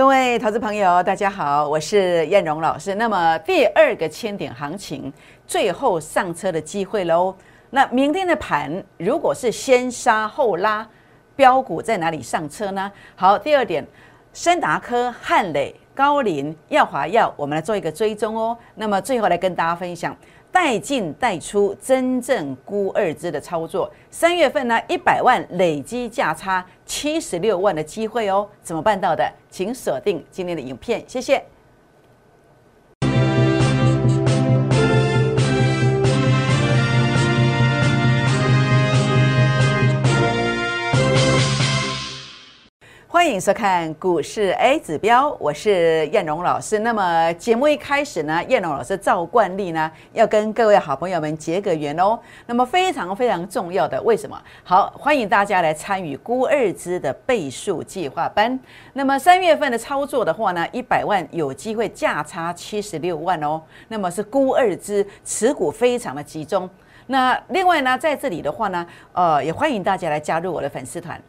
各位投资朋友，大家好，我是燕荣老师。那么第二个千点行情，最后上车的机会喽。那明天的盘如果是先杀后拉，标股在哪里上车呢？好，第二点，深达科、汉磊、高林、耀华药，我们来做一个追踪哦。那么最后来跟大家分享。带进带出，真正估二支的操作。三月份呢，一百万累积价差七十六万的机会哦，怎么办到的？请锁定今天的影片，谢谢。欢迎收看股市 A 指标，我是燕荣老师。那么节目一开始呢，燕荣老师照惯例呢，要跟各位好朋友们结个缘哦。那么非常非常重要的，为什么？好，欢迎大家来参与估二支的倍数计划班。那么三月份的操作的话呢，一百万有机会价差七十六万哦。那么是估二支持股非常的集中。那另外呢，在这里的话呢，呃，也欢迎大家来加入我的粉丝团。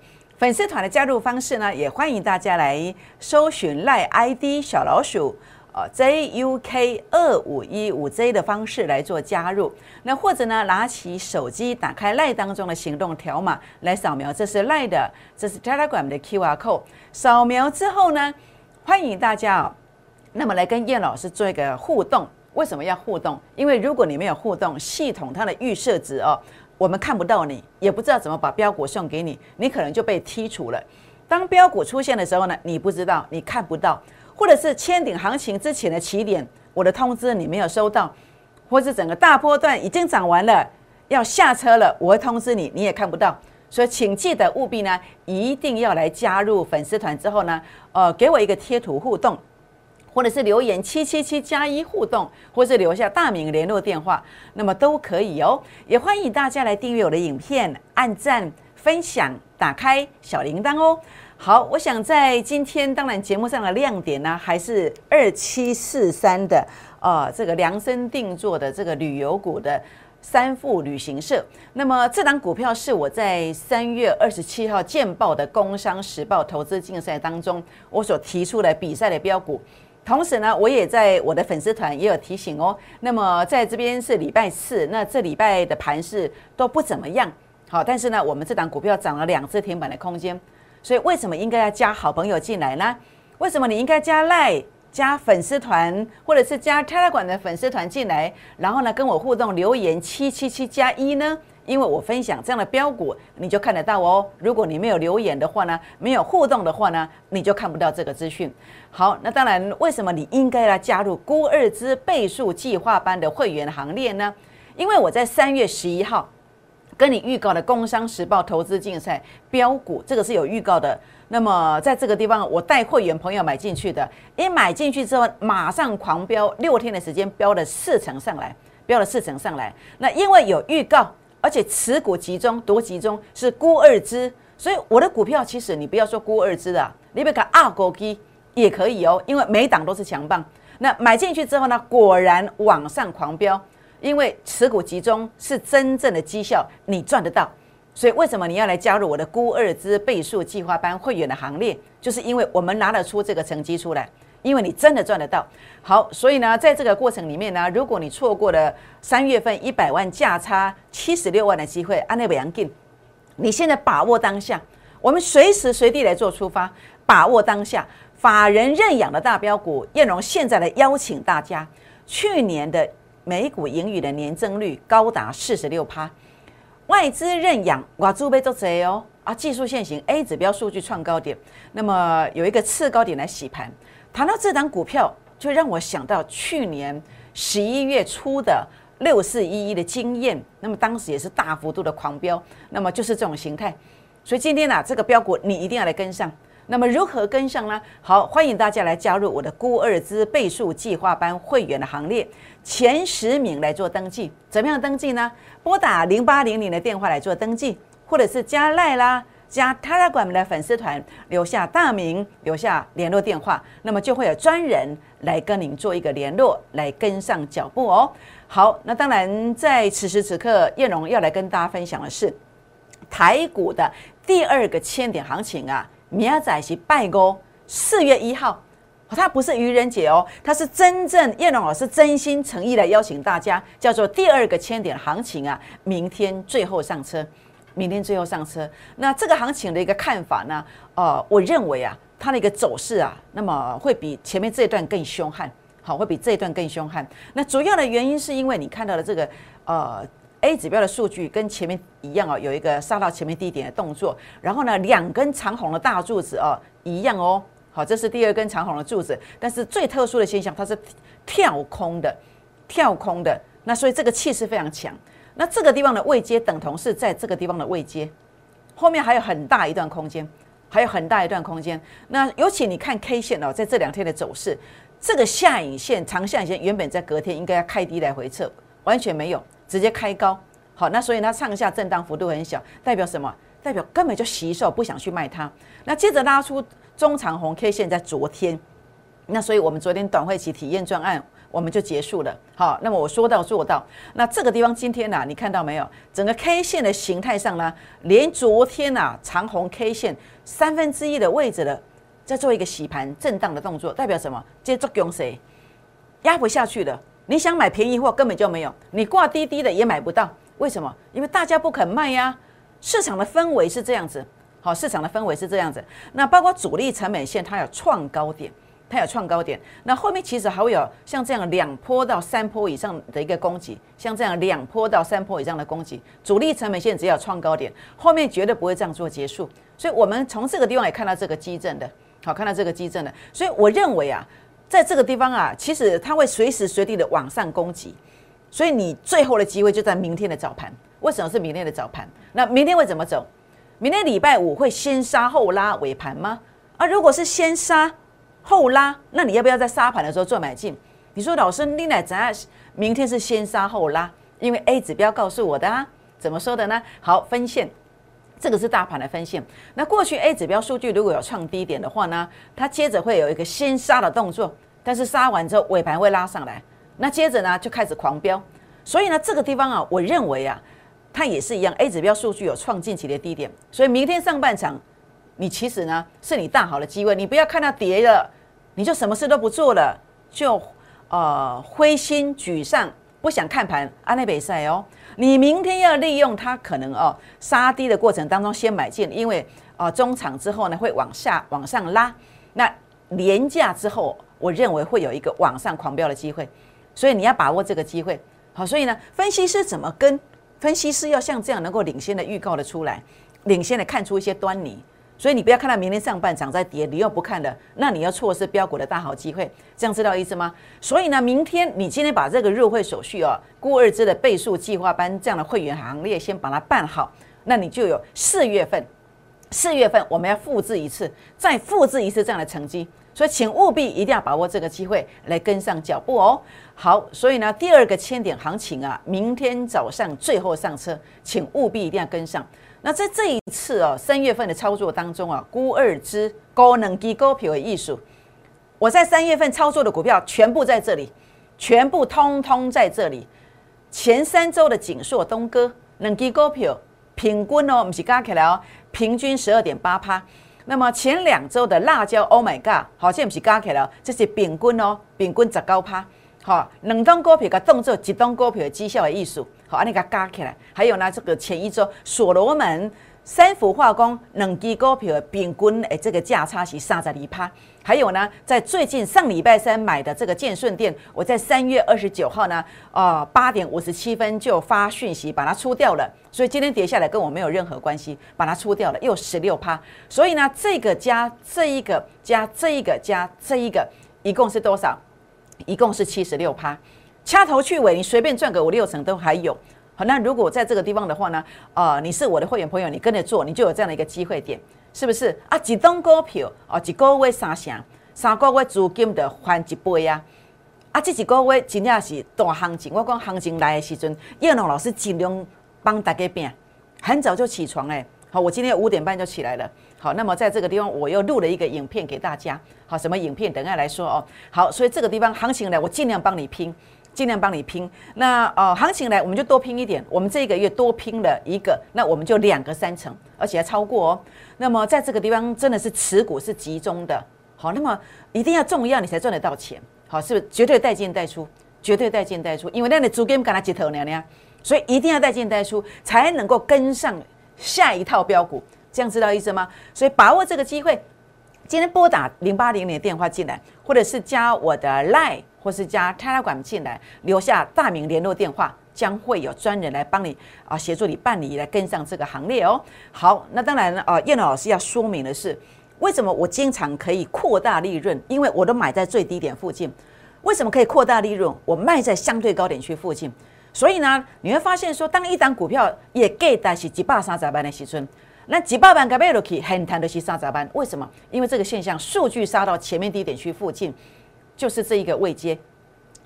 粉丝团的加入方式呢，也欢迎大家来搜寻赖 ID 小老鼠呃 JUK 二五一五 J 的方式来做加入。那或者呢，拿起手机打开赖当中的行动条码来扫描，这是赖的，这是 Telegram 的 QR code。扫描之后呢，欢迎大家哦，那么来跟叶老师做一个互动。为什么要互动？因为如果你没有互动，系统它的预设值哦。我们看不到你，也不知道怎么把标股送给你，你可能就被剔除了。当标股出现的时候呢，你不知道，你看不到，或者是千顶行情之前的起点，我的通知你没有收到，或是整个大波段已经涨完了，要下车了，我会通知你，你也看不到。所以请记得务必呢，一定要来加入粉丝团之后呢，呃，给我一个贴图互动。或者是留言七七七加一互动，或是留下大名联络电话，那么都可以哦。也欢迎大家来订阅我的影片，按赞、分享、打开小铃铛哦。好，我想在今天当然节目上的亮点呢，还是二七四三的呃这个量身定做的这个旅游股的三富旅行社。那么这档股票是我在三月二十七号见报的《工商时报》投资竞赛当中，我所提出的比赛的标股。同时呢，我也在我的粉丝团也有提醒哦。那么在这边是礼拜四，那这礼拜的盘势都不怎么样，好，但是呢，我们这档股票涨了两次停板的空间，所以为什么应该要加好朋友进来呢？为什么你应该加赖、加粉丝团，或者是加 Telegram 的粉丝团进来，然后呢跟我互动留言七七七加一呢？因为我分享这样的标股，你就看得到哦。如果你没有留言的话呢，没有互动的话呢，你就看不到这个资讯。好，那当然，为什么你应该来加入估二之倍数计划班的会员行列呢？因为我在三月十一号跟你预告的《工商时报》投资竞赛标股，这个是有预告的。那么在这个地方，我带会员朋友买进去的，一买进去之后，马上狂飙，六天的时间飙了四成上来，飙了四成上来。那因为有预告。而且持股集中多集中是估二支，所以我的股票其实你不要说估二支的，你别看二股基也可以哦，因为每档都是强棒。那买进去之后呢，果然往上狂飙，因为持股集中是真正的绩效，你赚得到。所以为什么你要来加入我的估二支倍数计划班会员的行列？就是因为我们拿得出这个成绩出来。因为你真的赚得到，好，所以呢，在这个过程里面呢，如果你错过了三月份一百万价差七十六万的机会，安内维扬进，你现在把握当下，我们随时随地来做出发，把握当下，法人认养的大标股，燕荣现在来邀请大家，去年的美股盈余的年增率高达四十六趴，外资认养哇，猪背做贼哦，啊，技术线型 A 指标数据创高点，那么有一个次高点来洗盘。谈到这档股票，就让我想到去年十一月初的六四一一的经验，那么当时也是大幅度的狂飙，那么就是这种形态。所以今天呢，这个标股你一定要来跟上。那么如何跟上呢？好，欢迎大家来加入我的估二资倍数计划班会员的行列，前十名来做登记。怎么样登记呢？拨打零八零零的电话来做登记，或者是加赖啦。加 Telegram 的粉丝团，留下大名，留下联络电话，那么就会有专人来跟您做一个联络，来跟上脚步哦。好，那当然在此时此刻，叶龙要来跟大家分享的是台股的第二个千点行情啊，明仔是拜五四月一号，它不是愚人节哦，它是真正叶龙老师真心诚意的邀请大家，叫做第二个千点行情啊，明天最后上车，明天最后上车。那这个行情的一个看法呢？呃，我认为啊，它的一个走势啊，那么会比前面这一段更凶悍，好，会比这一段更凶悍。那主要的原因是因为你看到了这个呃。A 指标的数据跟前面一样哦，有一个杀到前面低点的动作，然后呢，两根长红的大柱子哦，一样哦。好，这是第二根长红的柱子，但是最特殊的现象，它是跳空的，跳空的。那所以这个气势非常强。那这个地方的位阶等同是在这个地方的位阶，后面还有很大一段空间，还有很大一段空间。那尤其你看 K 线哦，在这两天的走势，这个下影线长下影线原本在隔天应该要开低来回撤，完全没有。直接开高，好，那所以它上下震荡幅度很小，代表什么？代表根本就吸售，不想去卖它。那接着拉出中长红 K 线，在昨天，那所以我们昨天短会期体验专案我们就结束了。好，那么我说到做到。那这个地方今天呢，你看到没有？整个 K 线的形态上呢，连昨天呐长红 K 线三分之一的位置的，在做一个洗盘震荡的动作，代表什么？接着用谁压不下去了？你想买便宜货根本就没有，你挂滴滴的也买不到，为什么？因为大家不肯卖呀。市场的氛围是这样子，好，市场的氛围是这样子。那包括主力成本线，它有创高点，它有创高点。那后面其实还会有像这样两波到三波以上的一个攻击，像这样两波到三波以上的攻击，主力成本线只要创高点，后面绝对不会这样做结束。所以我们从这个地方也看到这个基震的，好，看到这个基震的。所以我认为啊。在这个地方啊，其实它会随时随地的往上攻击，所以你最后的机会就在明天的早盘。为什么是明天的早盘？那明天会怎么走？明天礼拜五会先杀后拉尾盘吗？啊，如果是先杀后拉，那你要不要在杀盘的时候做买进？你说老师，你乃怎样？明天是先杀后拉，因为 A 指标告诉我的啊，怎么说的呢？好，分线。这个是大盘的分线。那过去 A 指标数据如果有创低点的话呢，它接着会有一个先杀的动作，但是杀完之后尾盘会拉上来，那接着呢就开始狂飙。所以呢这个地方啊，我认为啊，它也是一样，A 指标数据有创近期的低点，所以明天上半场你其实呢是你大好的机会，你不要看到跌了，你就什么事都不做了，就呃灰心沮丧，不想看盘，阿内北赛哦。你明天要利用它可能哦杀低的过程当中先买进，因为啊中场之后呢会往下往上拉，那廉价之后，我认为会有一个往上狂飙的机会，所以你要把握这个机会。好，所以呢，分析师怎么跟？分析师要像这样能够领先的预告的出来，领先的看出一些端倪。所以你不要看到明天上半场在跌，你又不看了，那你要错失标股的大好机会。这样知道意思吗？所以呢，明天你今天把这个入会手续哦，估二支的倍数计划班这样的会员行列先把它办好，那你就有四月份，四月份我们要复制一次，再复制一次这样的成绩。所以请务必一定要把握这个机会来跟上脚步哦。好，所以呢，第二个千点行情啊，明天早上最后上车，请务必一定要跟上。那在这一次哦，三月份的操作当中啊，估二支高能低高票的艺术，我在三月份操作的股票全部在这里，全部通通在这里。前三周的锦硕东哥能低高票平均哦，不是加起来哦，平均十二点八趴。那么前两周的辣椒，Oh my God，好像不是加起来哦，这是平均哦，平均十高趴。好，两档股票的动作，一档股票的绩效的艺术。好，安尼个加起来，还有呢，这个前一周所罗门、三氟化工两支股票的平均诶，这个价差是三十二趴。还有呢，在最近上礼拜三买的这个建顺店，我在三月二十九号呢，啊八点五十七分就发讯息把它出掉了，所以今天跌下来跟我没有任何关系，把它出掉了，又十六趴。所以呢，这个加这一个加这一个加这一个，一共是多少？一共是七十六趴。掐头去尾，你随便赚个五六成都还有。好，那如果在这个地方的话呢，啊，你是我的会员朋友，你跟着做，你就有这样的一个机会点，是不是？啊，几档股票，哦，一个月三成，三个月资金的翻一倍呀！啊，这几个月真正是大行情。我讲行情来的时阵，叶龙老师尽量帮大家变，很早就起床哎。好，我今天五点半就起来了。好，那么在这个地方我又录了一个影片给大家。好，什么影片？等下来说哦。好，所以这个地方行情来，我尽量帮你拼。尽量帮你拼，那呃行情来我们就多拼一点，我们这个月多拼了一个，那我们就两个三成，而且还超过哦。那么在这个地方真的是持股是集中的，好，那么一定要重要你才赚得到钱，好，是不是绝对带进带出，绝对带进带出，因为那你租金跟他接头娘娘，所以一定要带进带出，才能够跟上下一套标股，这样知道意思吗？所以把握这个机会，今天拨打零八零零电话进来，或者是加我的 Line，或是加 Telegram 进来，留下大名联络电话。将会有专人来帮你啊，协助你办理，来跟上这个行列哦。好，那当然啊，叶老师要说明的是，为什么我经常可以扩大利润？因为我都买在最低点附近。为什么可以扩大利润？我卖在相对高点区附近。所以呢，你会发现说，当一档股票也给的是几百三十万的时阵，那几百万个卖落去，很谈的是三十万。为什么？因为这个现象，数据杀到前面低点区附近，就是这一个位阶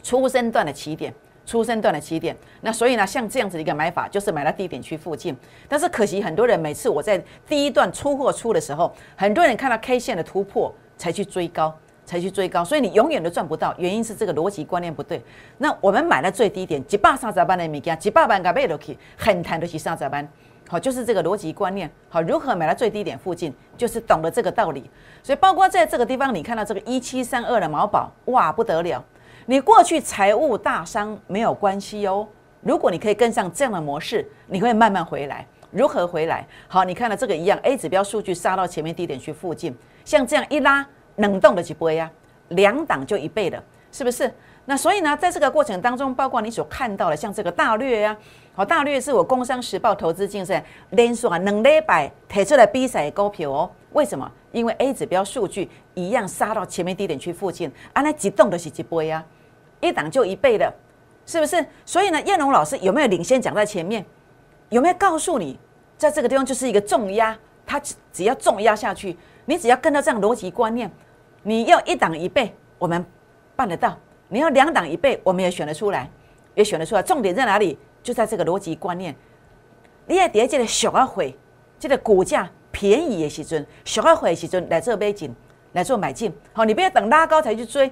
出生段的起点。出生段的起点，那所以呢，像这样子的一个买法，就是买到低点区附近。但是可惜，很多人每次我在第一段出货出的时候，很多人看到 K 线的突破才去追高，才去追高，所以你永远都赚不到。原因是这个逻辑观念不对。那我们买了最低点，几百三十班的米价，几百万买落去，很谈得起三十班。好，就是这个逻辑观念。好，如何买到最低点附近，就是懂得这个道理。所以包括在这个地方，你看到这个一七三二的毛宝，哇，不得了。你过去财务大伤没有关系哦，如果你可以跟上这样的模式，你会慢慢回来。如何回来？好，你看到这个一样，A 指标数据杀到前面低点去附近，像这样一拉，冷冻的几波呀，两档就一倍了，是不是？那所以呢，在这个过程当中，包括你所看到的，像这个大略呀，好，大略是我工商时报投资竞赛连续啊两礼拜提出来比赛股票哦。为什么？因为 A 指标数据一样杀到前面低点区附近，啊，那激动的是几倍呀？一档就一倍的，是不是？所以呢，燕龙老师有没有领先讲在前面？有没有告诉你，在这个地方就是一个重压，它只要重压下去，你只要跟到这样逻辑观念，你要一档一倍，我们办得到；你要两档一倍，我们也选得出来，也选得出来。重点在哪里？就在这个逻辑观念。你要叠这个小二会，这个股价便宜的时阵，小二会的时阵来做买进，来做买进。好，你不要等拉高才去追。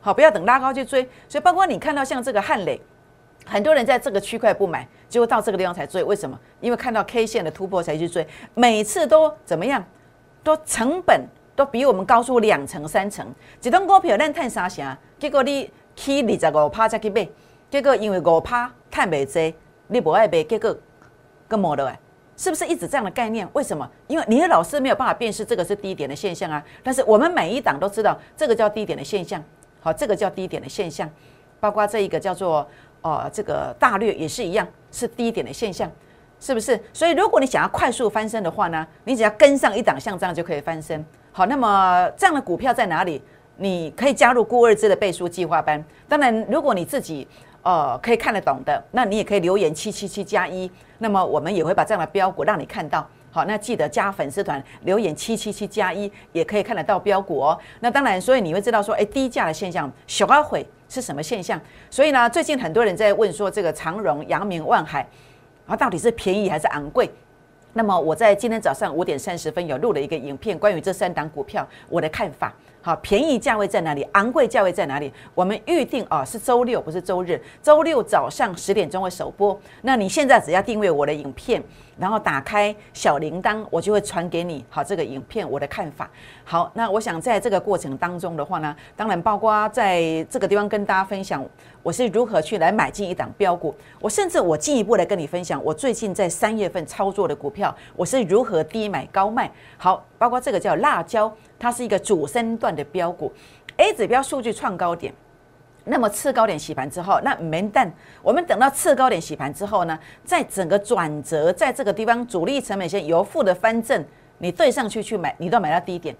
好，不要等拉高去追，所以包括你看到像这个汉磊，很多人在这个区块不买，结果到这个地方才追，为什么？因为看到 K 线的突破才去追，每次都怎么样？都成本都比我们高出两成三成。一张股票咱赚三成，结果你去二十五趴再去买，结果因为五趴赚未济，你不爱买，结果更没了哎，是不是一直这样的概念？为什么？因为你的老师没有办法辨识这个是低点的现象啊，但是我们每一档都知道这个叫低点的现象。好，这个叫低点的现象，包括这一个叫做呃这个大略也是一样，是低点的现象，是不是？所以如果你想要快速翻身的话呢，你只要跟上一档像这样就可以翻身。好，那么这样的股票在哪里？你可以加入顾二之的背书计划班。当然，如果你自己呃可以看得懂的，那你也可以留言七七七加一，那么我们也会把这样的标股让你看到。好，那记得加粉丝团留言七七七加一，也可以看得到标股哦。那当然，所以你会知道说，哎，低价的现象小二回是什么现象？所以呢，最近很多人在问说，这个长荣、阳明、万海啊，到底是便宜还是昂贵？那么我在今天早上五点三十分有录了一个影片，关于这三档股票我的看法。好，便宜价位在哪里？昂贵价位在哪里？我们预定啊是周六，不是周日。周六早上十点钟会首播。那你现在只要订阅我的影片，然后打开小铃铛，我就会传给你。好，这个影片我的看法。好，那我想在这个过程当中的话呢，当然包括在这个地方跟大家分享我是如何去来买进一档标股。我甚至我进一步来跟你分享，我最近在三月份操作的股票，我是如何低买高卖。好，包括这个叫辣椒。它是一个主升段的标股，A 指标数据创高点，那么次高点洗盘之后，那没但我们等到次高点洗盘之后呢，在整个转折在这个地方主力成本线由负的翻正，你对上去去买，你都买到低点，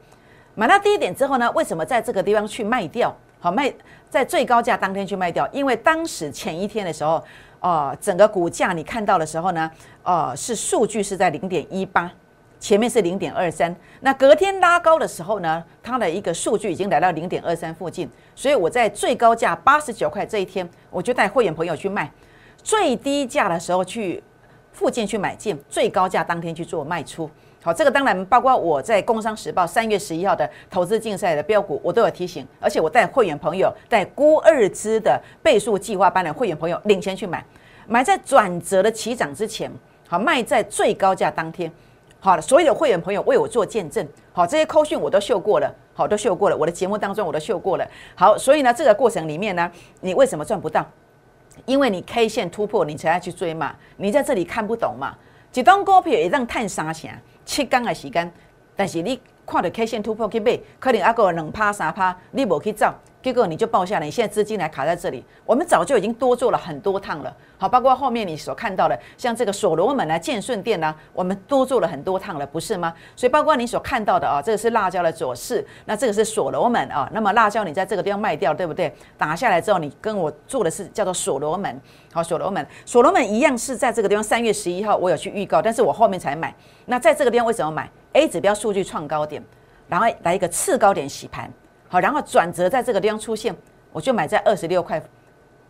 买到低点之后呢，为什么在这个地方去卖掉？好卖在最高价当天去卖掉，因为当时前一天的时候，哦，整个股价你看到的时候呢，哦，是数据是在零点一八。前面是零点二三，那隔天拉高的时候呢，它的一个数据已经来到零点二三附近，所以我在最高价八十九块这一天，我就带会员朋友去卖，最低价的时候去附近去买进，最高价当天去做卖出。好，这个当然包括我在《工商时报》三月十一号的投资竞赛的标股，我都有提醒，而且我带会员朋友带估二支的倍数计划班的会员朋友领先去买，买在转折的起涨之前，好卖在最高价当天。好了，所有的会员朋友为我做见证，好，这些扣讯我都秀过了，好，都秀过了，我的节目当中我都秀过了，好，所以呢，这个过程里面呢，你为什么赚不到？因为你 K 线突破，你才要去追嘛，你在这里看不懂嘛，一档股票也让探三成，七天的时间，但是你看到 K 线突破去买，可能还有两趴三趴，你无去走。结果你就报下来，你现在资金还卡在这里。我们早就已经多做了很多趟了，好，包括后面你所看到的，像这个所罗门啊、建顺店啊，我们多做了很多趟了，不是吗？所以包括你所看到的啊，这个是辣椒的左势，那这个是所罗门啊。那么辣椒你在这个地方卖掉，对不对？打下来之后，你跟我做的是叫做所罗门，好，所罗门，所罗门一样是在这个地方，三月十一号我有去预告，但是我后面才买。那在这个地方为什么买？A 指标数据创高点，然后来一个次高点洗盘，好，然后转折在这个地方出现。我就买在二十六块，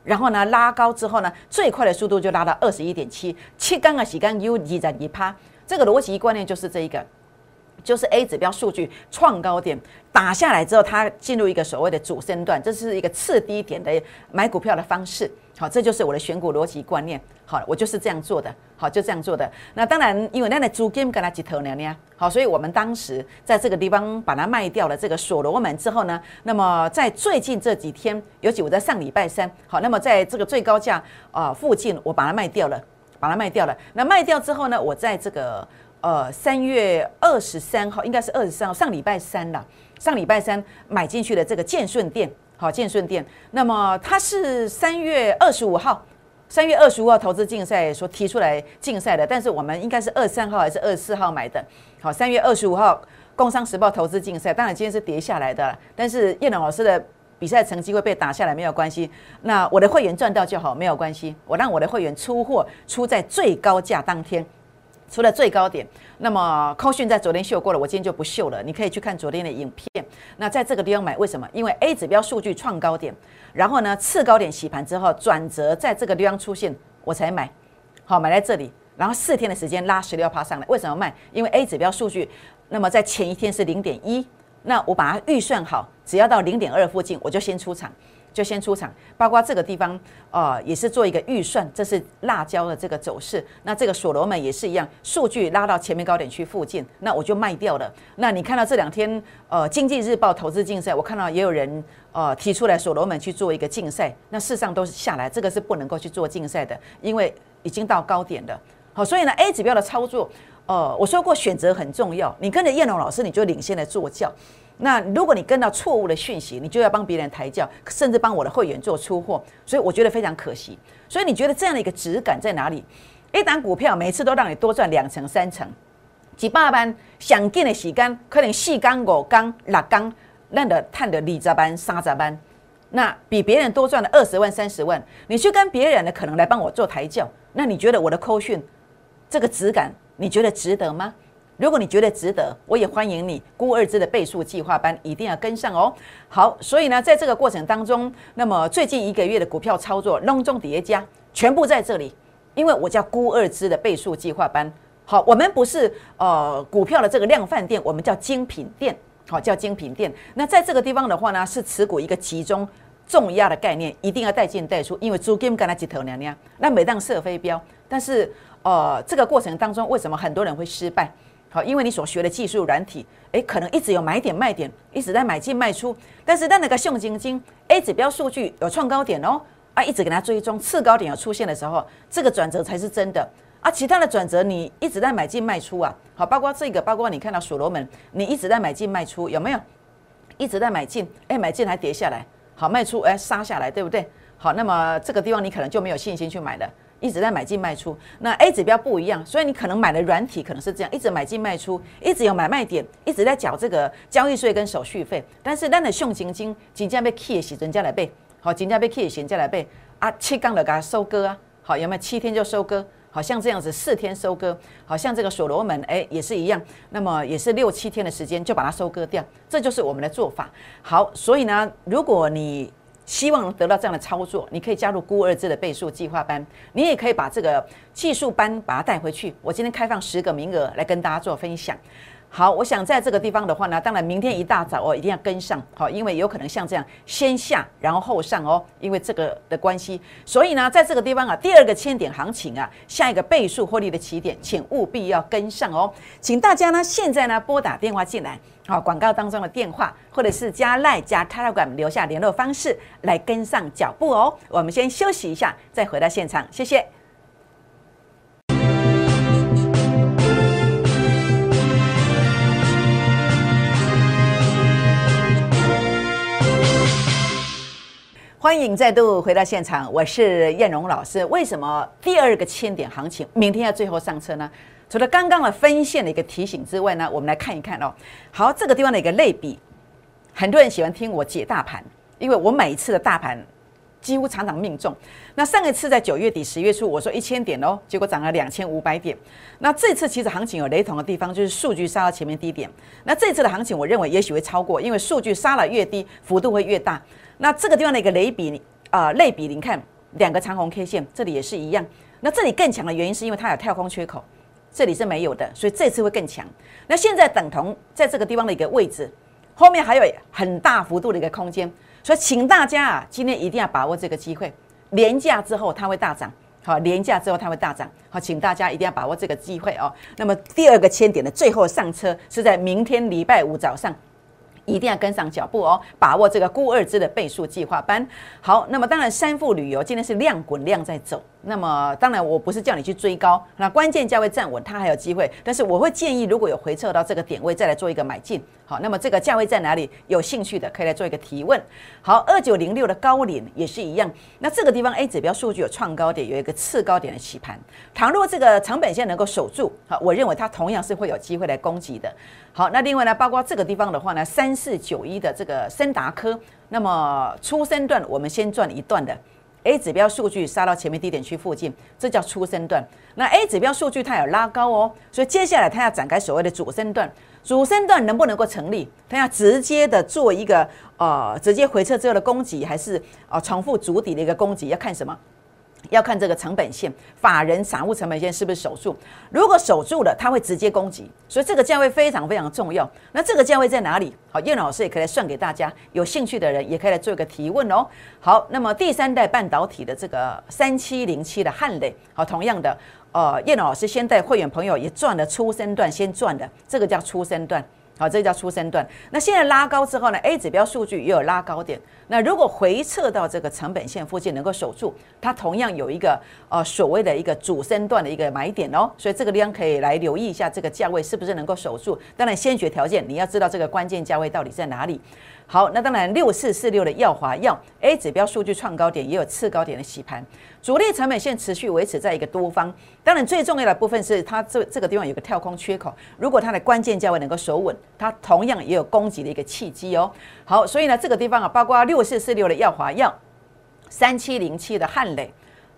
然后呢拉高之后呢，最快的速度就拉到二十一点七，七缸啊洗缸 U 二在一趴，这个逻辑观念就是这一个，就是 A 指标数据创高点打下来之后，它进入一个所谓的主升段，这是一个次低点的买股票的方式。好，这就是我的选股逻辑观念。好，我就是这样做的。好，就这样做的。那当然，因为那的租金跟他几头娘娘。好，所以我们当时在这个地方把它卖掉了这个所罗门之后呢，那么在最近这几天，尤其我在上礼拜三，好，那么在这个最高价啊附近，我把它卖掉了，把它卖掉了。那卖掉之后呢，我在这个呃三月二十三号，应该是二十三号，上礼拜三了，上礼拜三买进去的这个建顺店。好，建顺店，那么它是三月二十五号，三月二十五号投资竞赛所提出来竞赛的，但是我们应该是二三号还是二十四号买的。好，三月二十五号工商时报投资竞赛，当然今天是跌下来的，但是叶龙老师的比赛成绩会被打下来没有关系，那我的会员赚到就好，没有关系，我让我的会员出货出在最高价当天。除了最高点，那么扣讯在昨天秀过了，我今天就不秀了。你可以去看昨天的影片。那在这个地方买，为什么？因为 A 指标数据创高点，然后呢次高点洗盘之后转折在这个地方出现，我才买。好，买在这里，然后四天的时间拉十六趴上来。为什么卖？因为 A 指标数据，那么在前一天是零点一，那我把它预算好，只要到零点二附近，我就先出场。就先出场，包括这个地方，呃，也是做一个预算。这是辣椒的这个走势，那这个所罗门也是一样，数据拉到前面高点区附近，那我就卖掉了。那你看到这两天，呃，经济日报投资竞赛，我看到也有人呃提出来所罗门去做一个竞赛，那事实上都是下来，这个是不能够去做竞赛的，因为已经到高点了。好，所以呢，A 指标的操作，呃，我说过选择很重要，你跟着燕龙老师，你就领先来做教。那如果你跟到错误的讯息，你就要帮别人抬轿，甚至帮我的会员做出货，所以我觉得非常可惜。所以你觉得这样的一个质感在哪里？一档股票每次都让你多赚两成、三成，几百万想进的时间，可能四缸、五缸、六缸，那的探的二十班、三十班，那比别人多赚了二十万、三十万。你去跟别人的可能来帮我做抬轿，那你觉得我的扣讯这个质感，你觉得值得吗？如果你觉得值得，我也欢迎你。估二支的倍数计划班一定要跟上哦。好，所以呢，在这个过程当中，那么最近一个月的股票操作隆重叠加，全部在这里，因为我叫估二支的倍数计划班。好，我们不是呃股票的这个量贩店，我们叫精品店。好，叫精品店。那在这个地方的话呢，是持股一个集中重压的概念，一定要带进带出，因为租金跟他几头娘娘。那每当射飞镖，但是呃这个过程当中，为什么很多人会失败？好，因为你所学的技术软体，诶，可能一直有买点卖点，一直在买进卖出，但是在那个熊晶晶 A 指标数据有创高点哦，啊，一直给它追踪，次高点有出现的时候，这个转折才是真的啊。其他的转折你一直在买进卖出啊，好，包括这个，包括你看到所罗门，你一直在买进卖出，有没有？一直在买进，诶，买进还跌下来，好，卖出，诶，杀下来，对不对？好，那么这个地方你可能就没有信心去买了。一直在买进卖出，那 A 指标不一样，所以你可能买的软体可能是这样，一直买进卖出，一直有买卖点，一直在缴这个交易税跟手续费。但是，咱的熊金金金价被 K 的时人家来背，好，金价被 K 的时人家来背啊，七杠的给它收割啊，好，有没有七天就收割？好像这样子四天收割，好像这个所罗门哎也是一样，那么也是六七天的时间就把它收割掉，这就是我们的做法。好，所以呢，如果你希望得到这样的操作，你可以加入孤二字的倍数计划班，你也可以把这个技术班把它带回去。我今天开放十个名额来跟大家做分享。好，我想在这个地方的话呢，当然明天一大早哦，一定要跟上，好，因为有可能像这样先下然后后上哦，因为这个的关系，所以呢，在这个地方啊，第二个千点行情啊，下一个倍数获利的起点，请务必要跟上哦，请大家呢现在呢拨打电话进来，好，广告当中的电话，或者是加赖加 Telegram 留下联络方式来跟上脚步哦。我们先休息一下，再回到现场，谢谢。欢迎再度回到现场，我是燕荣老师。为什么第二个千点行情明天要最后上车呢？除了刚刚的分线的一个提醒之外呢，我们来看一看哦。好，这个地方的一个类比，很多人喜欢听我解大盘，因为我每一次的大盘几乎常常命中。那上一次在九月底十月初，我说一千点哦，结果涨了两千五百点。那这次其实行情有雷同的地方，就是数据杀到前面低点。那这次的行情，我认为也许会超过，因为数据杀了越低，幅度会越大。那这个地方的一个类比，啊，类比，你看两个长红 K 线，这里也是一样。那这里更强的原因是因为它有跳空缺口，这里是没有的，所以这次会更强。那现在等同在这个地方的一个位置，后面还有很大幅度的一个空间，所以请大家啊，今天一定要把握这个机会。廉价之后它会大涨，好，廉价之后它会大涨，好，请大家一定要把握这个机会哦。那么第二个千点的最后上车是在明天礼拜五早上。一定要跟上脚步哦，把握这个估二支的倍数计划班。好，那么当然三富旅游今天是量滚量在走。那么当然我不是叫你去追高，那关键价位站稳，它还有机会。但是我会建议，如果有回撤到这个点位，再来做一个买进。好，那么这个价位在哪里？有兴趣的可以来做一个提问。好，二九零六的高领也是一样。那这个地方 A 指标数据有创高点，有一个次高点的起盘。倘若这个成本线能够守住，好，我认为它同样是会有机会来攻击的。好，那另外呢，包括这个地方的话呢，三四九一的这个森达科，那么初升段我们先赚一段的。A 指标数据杀到前面低点区附近，这叫初升段。那 A 指标数据它有拉高哦，所以接下来它要展开所谓的主升段。主升段能不能够成立？它要直接的做一个呃直接回撤之后的攻击，还是呃重复主底的一个攻击？要看什么？要看这个成本线，法人散户成本线是不是守住？如果守住了，它会直接攻击，所以这个价位非常非常重要。那这个价位在哪里？好，叶老师也可以来算给大家，有兴趣的人也可以来做一个提问哦。好，那么第三代半导体的这个三七零七的汉磊，好，同样的，呃，叶老师先带会员朋友也赚了初生段，先赚的，这个叫初生段。好，这叫初生段。那现在拉高之后呢？A 指标数据也有拉高点。那如果回撤到这个成本线附近能够守住，它同样有一个呃所谓的一个主升段的一个买点哦。所以这个地方可以来留意一下，这个价位是不是能够守住？当然，先决条件你要知道这个关键价位到底在哪里。好，那当然六四四六的耀华药 A 指标数据创高点，也有次高点的洗盘，主力成本线持续维持在一个多方。当然，最重要的部分是它这这个地方有个跳空缺口，如果它的关键价位能够守稳，它同样也有攻击的一个契机哦。好，所以呢，这个地方啊，包括六四四六的耀华药、三七零七的汉磊、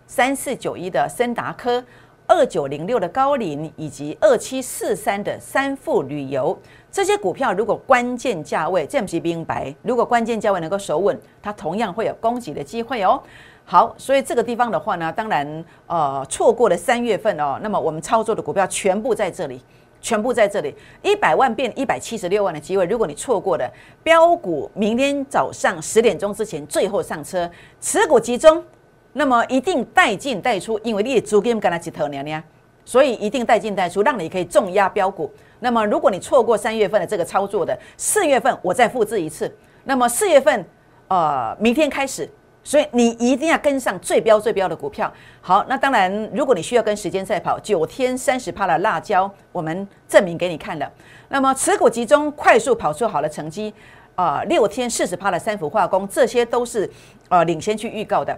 三四九一的森达科、二九零六的高林以及二七四三的三富旅游。这些股票如果关键价位，这样子明白，如果关键价位能够守稳，它同样会有攻击的机会哦。好，所以这个地方的话呢，当然呃错过了三月份哦，那么我们操作的股票全部在这里，全部在这里，一百万变一百七十六万的机会，如果你错过了标股，明天早上十点钟之前最后上车，持股集中，那么一定带进带出，因为你的资金跟他几头娘娘，所以一定带进带出，让你可以重压标股。那么，如果你错过三月份的这个操作的，四月份我再复制一次。那么四月份，呃，明天开始，所以你一定要跟上最标最标的股票。好，那当然，如果你需要跟时间赛跑，九天三十趴的辣椒，我们证明给你看了。那么持股集中，快速跑出好的成绩，啊，六天四十趴的三氟化工，这些都是呃领先去预告的。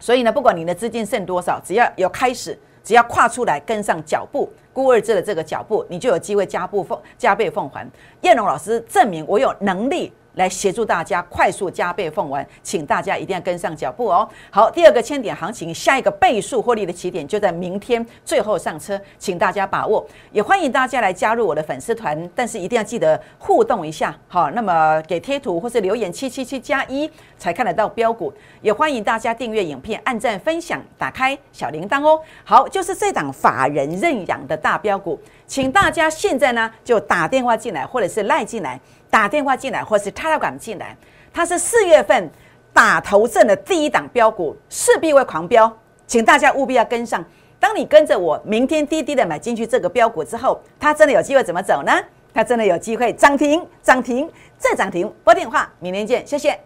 所以呢，不管你的资金剩多少，只要有开始。只要跨出来跟上脚步，孤二字的这个脚步，你就有机会加步奉加倍奉还。叶龙老师证明我有能力来协助大家快速加倍奉完，请大家一定要跟上脚步哦。好，第二个千点行情，下一个倍数获利的起点就在明天最后上车，请大家把握。也欢迎大家来加入我的粉丝团，但是一定要记得互动一下，好，那么给贴图或是留言七七七加一才看得到标股。也欢迎大家订阅影片、按赞、分享、打开小铃铛哦。好，就是这档法人认养的大标股，请大家现在呢就打电话进来，或者是赖进来。打电话进来，或是 Telegram 进来，它是四月份打头阵的第一档标股，势必会狂飙，请大家务必要跟上。当你跟着我明天滴滴的买进去这个标股之后，它真的有机会怎么走呢？它真的有机会涨停、涨停再涨停。拨电话，明天见，谢谢。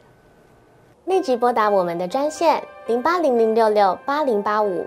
立即拨打我们的专线零八零零六六八零八五